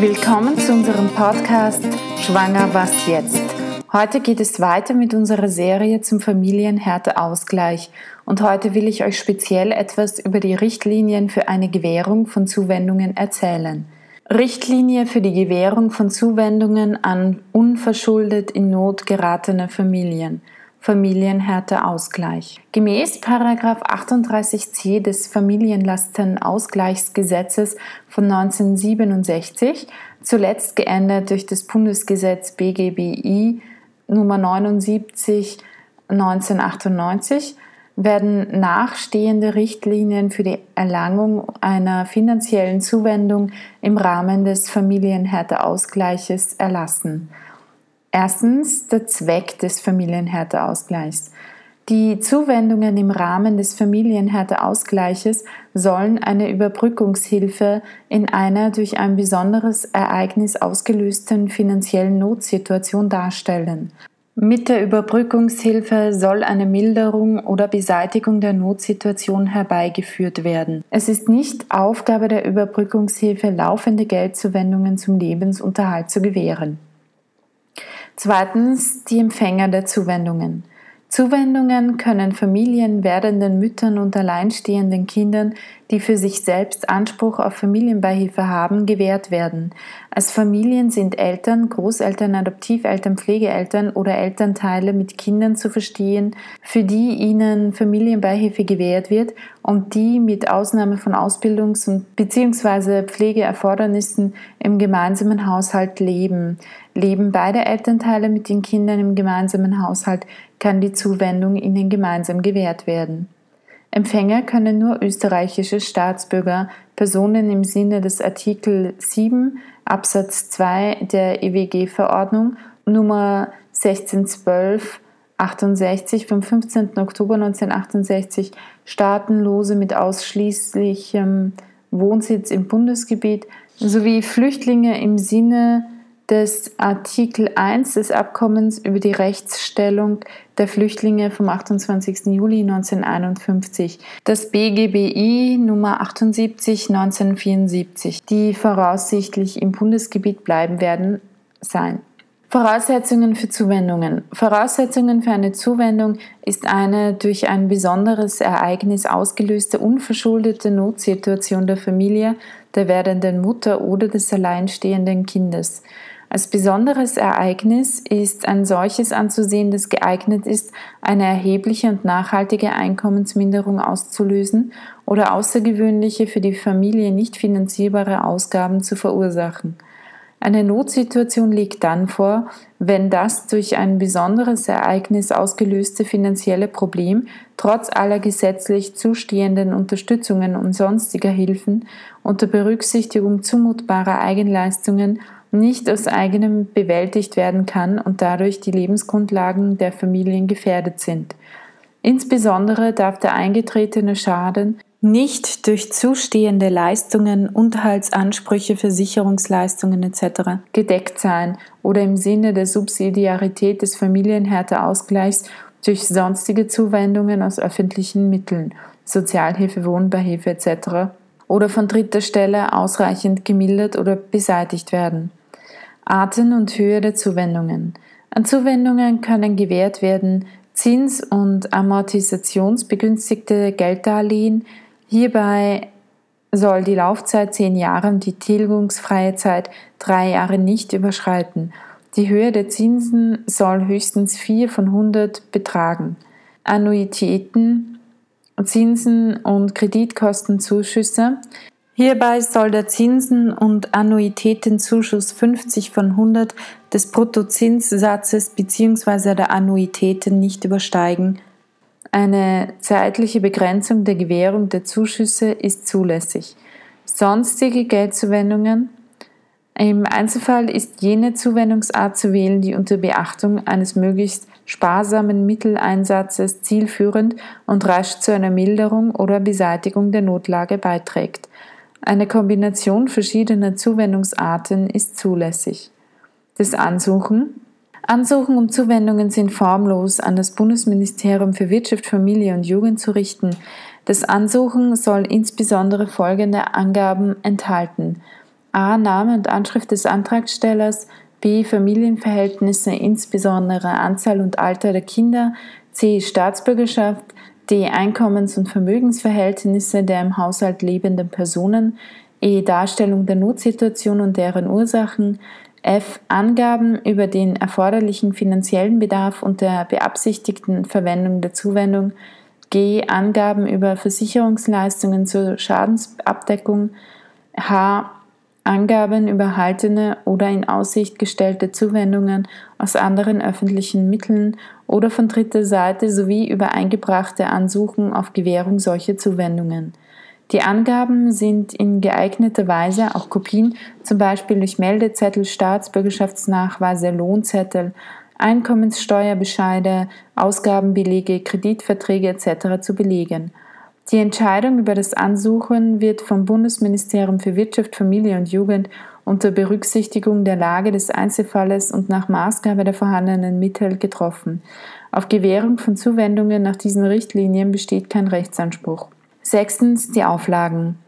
Willkommen zu unserem Podcast Schwanger was jetzt? Heute geht es weiter mit unserer Serie zum Familienhärteausgleich und heute will ich euch speziell etwas über die Richtlinien für eine Gewährung von Zuwendungen erzählen. Richtlinie für die Gewährung von Zuwendungen an unverschuldet in Not geratene Familien. Familienhärteausgleich. Gemäß 38c des Familienlastenausgleichsgesetzes von 1967, zuletzt geändert durch das Bundesgesetz BGBI Nummer 79 1998, werden nachstehende Richtlinien für die Erlangung einer finanziellen Zuwendung im Rahmen des Familienhärteausgleiches erlassen. Erstens der Zweck des Familienhärteausgleichs. Die Zuwendungen im Rahmen des Familienhärteausgleiches sollen eine Überbrückungshilfe in einer durch ein besonderes Ereignis ausgelösten finanziellen Notsituation darstellen. Mit der Überbrückungshilfe soll eine Milderung oder Beseitigung der Notsituation herbeigeführt werden. Es ist nicht Aufgabe der Überbrückungshilfe, laufende Geldzuwendungen zum Lebensunterhalt zu gewähren. Zweitens die Empfänger der Zuwendungen. Zuwendungen können Familien, werdenden Müttern und alleinstehenden Kindern, die für sich selbst Anspruch auf Familienbeihilfe haben, gewährt werden. Als Familien sind Eltern, Großeltern, Adoptiveltern, Pflegeeltern oder Elternteile mit Kindern zu verstehen, für die ihnen Familienbeihilfe gewährt wird und die mit Ausnahme von Ausbildungs- und bzw. Pflegeerfordernissen im gemeinsamen Haushalt leben. Leben beide Elternteile mit den Kindern im gemeinsamen Haushalt, kann die Zuwendung ihnen gemeinsam gewährt werden. Empfänger können nur österreichische Staatsbürger, Personen im Sinne des Artikel 7 Absatz 2 der EWG-Verordnung Nummer 1612 68 vom 15. Oktober 1968 Staatenlose mit ausschließlichem Wohnsitz im Bundesgebiet sowie Flüchtlinge im Sinne des Artikel 1 des Abkommens über die Rechtsstellung der Flüchtlinge vom 28. Juli 1951, das BGBI Nummer 78 1974, die voraussichtlich im Bundesgebiet bleiben werden, sein. Voraussetzungen für Zuwendungen. Voraussetzungen für eine Zuwendung ist eine durch ein besonderes Ereignis ausgelöste unverschuldete Notsituation der Familie, der werdenden Mutter oder des alleinstehenden Kindes. Als besonderes Ereignis ist ein solches anzusehen, das geeignet ist, eine erhebliche und nachhaltige Einkommensminderung auszulösen oder außergewöhnliche für die Familie nicht finanzierbare Ausgaben zu verursachen. Eine Notsituation liegt dann vor, wenn das durch ein besonderes Ereignis ausgelöste finanzielle Problem trotz aller gesetzlich zustehenden Unterstützungen und sonstiger Hilfen unter Berücksichtigung zumutbarer Eigenleistungen nicht aus eigenem bewältigt werden kann und dadurch die Lebensgrundlagen der Familien gefährdet sind. Insbesondere darf der eingetretene Schaden nicht durch zustehende Leistungen, Unterhaltsansprüche, Versicherungsleistungen etc. gedeckt sein oder im Sinne der Subsidiarität des Familienhärteausgleichs durch sonstige Zuwendungen aus öffentlichen Mitteln, Sozialhilfe, Wohnbeihilfe etc. oder von dritter Stelle ausreichend gemildert oder beseitigt werden. Arten und Höhe der Zuwendungen. An Zuwendungen können gewährt werden Zins- und Amortisationsbegünstigte Gelddarlehen. Hierbei soll die Laufzeit zehn Jahre und die tilgungsfreie Zeit drei Jahre nicht überschreiten. Die Höhe der Zinsen soll höchstens 4 von 100 betragen. Annuitäten, Zinsen und Kreditkostenzuschüsse Hierbei soll der Zinsen- und Annuitätenzuschuss 50 von 100 des Bruttozinssatzes bzw. der Annuitäten nicht übersteigen. Eine zeitliche Begrenzung der Gewährung der Zuschüsse ist zulässig. Sonstige Geldzuwendungen im Einzelfall ist jene Zuwendungsart zu wählen, die unter Beachtung eines möglichst sparsamen Mitteleinsatzes zielführend und rasch zu einer Milderung oder Beseitigung der Notlage beiträgt. Eine Kombination verschiedener Zuwendungsarten ist zulässig. Das Ansuchen. Ansuchen um Zuwendungen sind formlos an das Bundesministerium für Wirtschaft, Familie und Jugend zu richten. Das Ansuchen soll insbesondere folgende Angaben enthalten. a. Name und Anschrift des Antragstellers, b. Familienverhältnisse, insbesondere Anzahl und Alter der Kinder, c. Staatsbürgerschaft, d. Einkommens- und Vermögensverhältnisse der im Haushalt lebenden Personen, e. Darstellung der Notsituation und deren Ursachen, f. Angaben über den erforderlichen finanziellen Bedarf und der beabsichtigten Verwendung der Zuwendung, g. Angaben über Versicherungsleistungen zur Schadensabdeckung, h. Angaben über erhaltene oder in Aussicht gestellte Zuwendungen aus anderen öffentlichen Mitteln oder von dritter Seite sowie über eingebrachte Ansuchen auf Gewährung solcher Zuwendungen. Die Angaben sind in geeigneter Weise, auch Kopien, zum Beispiel durch Meldezettel, Staatsbürgerschaftsnachweise, Lohnzettel, Einkommenssteuerbescheide, Ausgabenbelege, Kreditverträge etc. zu belegen. Die Entscheidung über das Ansuchen wird vom Bundesministerium für Wirtschaft, Familie und Jugend unter Berücksichtigung der Lage des Einzelfalles und nach Maßgabe der vorhandenen Mittel getroffen. Auf Gewährung von Zuwendungen nach diesen Richtlinien besteht kein Rechtsanspruch. Sechstens die Auflagen.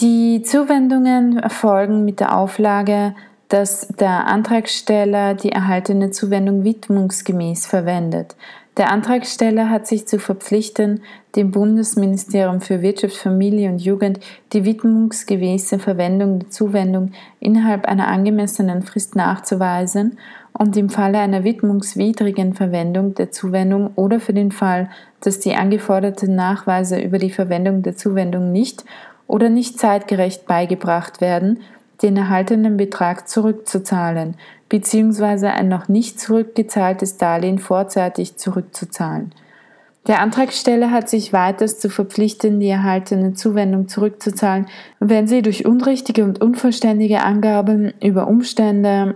Die Zuwendungen erfolgen mit der Auflage, dass der Antragsteller die erhaltene Zuwendung widmungsgemäß verwendet. Der Antragsteller hat sich zu verpflichten, dem Bundesministerium für Wirtschaft, Familie und Jugend die widmungsgemäße Verwendung der Zuwendung innerhalb einer angemessenen Frist nachzuweisen und im Falle einer widmungswidrigen Verwendung der Zuwendung oder für den Fall, dass die angeforderten Nachweise über die Verwendung der Zuwendung nicht oder nicht zeitgerecht beigebracht werden, den erhaltenen Betrag zurückzuzahlen bzw. ein noch nicht zurückgezahltes Darlehen vorzeitig zurückzuzahlen. Der Antragsteller hat sich weiters zu verpflichten, die erhaltene Zuwendung zurückzuzahlen, wenn sie durch unrichtige und unvollständige Angaben über Umstände,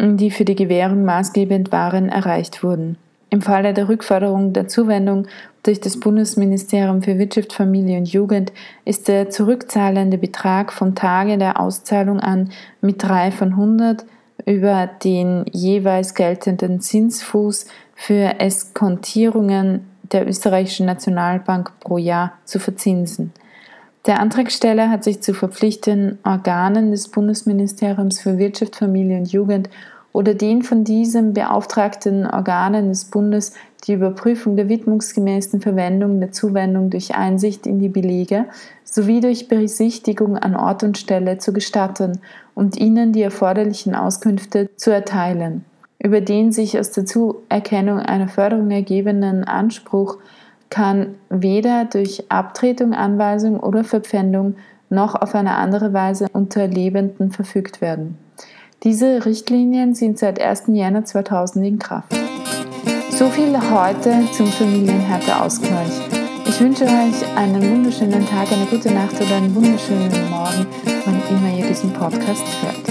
die für die Gewährung maßgebend waren, erreicht wurden. Im Falle der Rückforderung der Zuwendung durch das Bundesministerium für Wirtschaft, Familie und Jugend ist der zurückzahlende Betrag vom Tage der Auszahlung an mit 3 von 100 über den jeweils geltenden Zinsfuß für Eskontierungen der österreichischen Nationalbank pro Jahr zu verzinsen. Der Antragsteller hat sich zu verpflichten, Organen des Bundesministeriums für Wirtschaft, Familie und Jugend oder den von diesem beauftragten Organen des Bundes die Überprüfung der widmungsgemäßen Verwendung der Zuwendung durch Einsicht in die Belege sowie durch Besichtigung an Ort und Stelle zu gestatten und ihnen die erforderlichen Auskünfte zu erteilen. Über den sich aus der Zuerkennung einer Förderung ergebenden Anspruch kann weder durch Abtretung, Anweisung oder Verpfändung noch auf eine andere Weise unter Lebenden verfügt werden. Diese Richtlinien sind seit 1. Jänner 2000 in Kraft. So viel heute zum Familienhärteausgleich. Ich wünsche euch einen wunderschönen Tag, eine gute Nacht oder einen wunderschönen Morgen, wann immer ihr diesen Podcast hört.